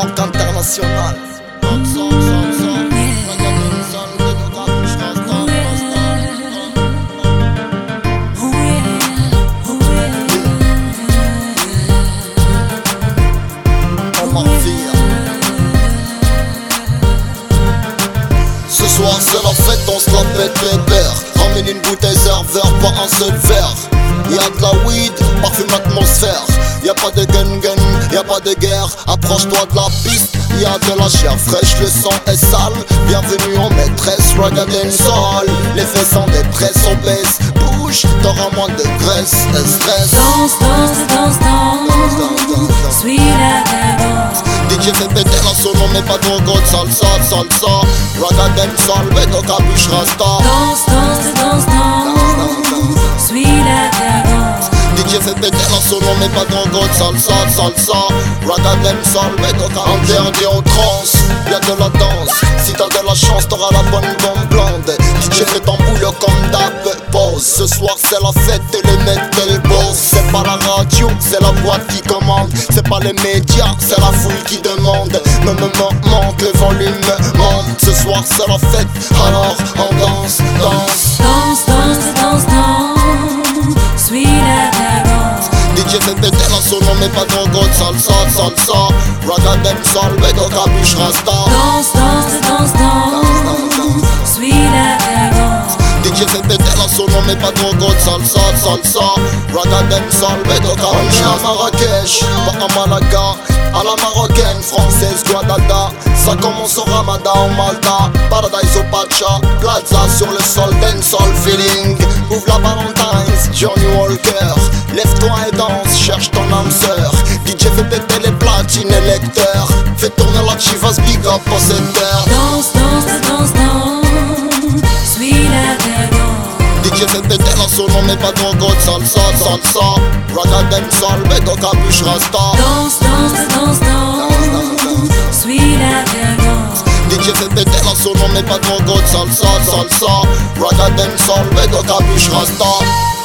International. Ce soir c'est la fête, on se la pète pépère Ramène une bouteille serveur, pas un seul verre. Y'a de la weed, parfume l'atmosphère. Y'a pas de gun gun, y'a pas de guerre Approche-toi de la piste, y'a de la chair fraîche Le sang est sale, bienvenue en maîtresse Ragga sol, les fesses en détresse On baisse, bouge, t'auras moins de graisse Stress. Danse, danse, danse, danse. Suis la danse DJ fait péter la solo mais pas trop salsa, salsa capuche rasta Danse, danse, solo mais pas trop gros salsa, salsa Ragga sol, mets ton capuche Interdit en trance, y'a de la danse. Si t'as de la chance t'auras la bonne bombe blonde. DJ fait ton boulot comme d'hab. Pause, ce soir c'est la fête et les mecs de le boss C'est pas la radio, c'est la boîte qui commande. C'est pas les médias, c'est la foule qui demande. Me me monte, le volume monte. Ce soir c'est la fête, alors on la solo mais pas trop gros salsa, salsa Ragga sol, mets ton capuche rasta. Danse, danse, danse, danse. Suis la danse DJ fait péter la solo mais pas trop gros salsa, salsa Ragga sol, mets ton capuche rasta. À Marrakech, pas à Malaga. À la marocaine, française, Guadada Ça commence au Ramadan, au Malta. Paradise au Pacha, Plaza sur le sol, dancehall feeling. Ouvre la Johnny Walker Lève-toi et danse, cherche ton âme sœur. DJ fait péter les platines et lecteurs. Fais tourner la chivas, big up au secteur. Danse, danse, danse, danse. Suis la danse DJ fait péter la solo mais pas trop gros salsa, salsa Ragga sol, mets ton capuche rasta danse, danse, danse mais pas trop gros salsa, salsa Ragga sol, mets ton capuche rasta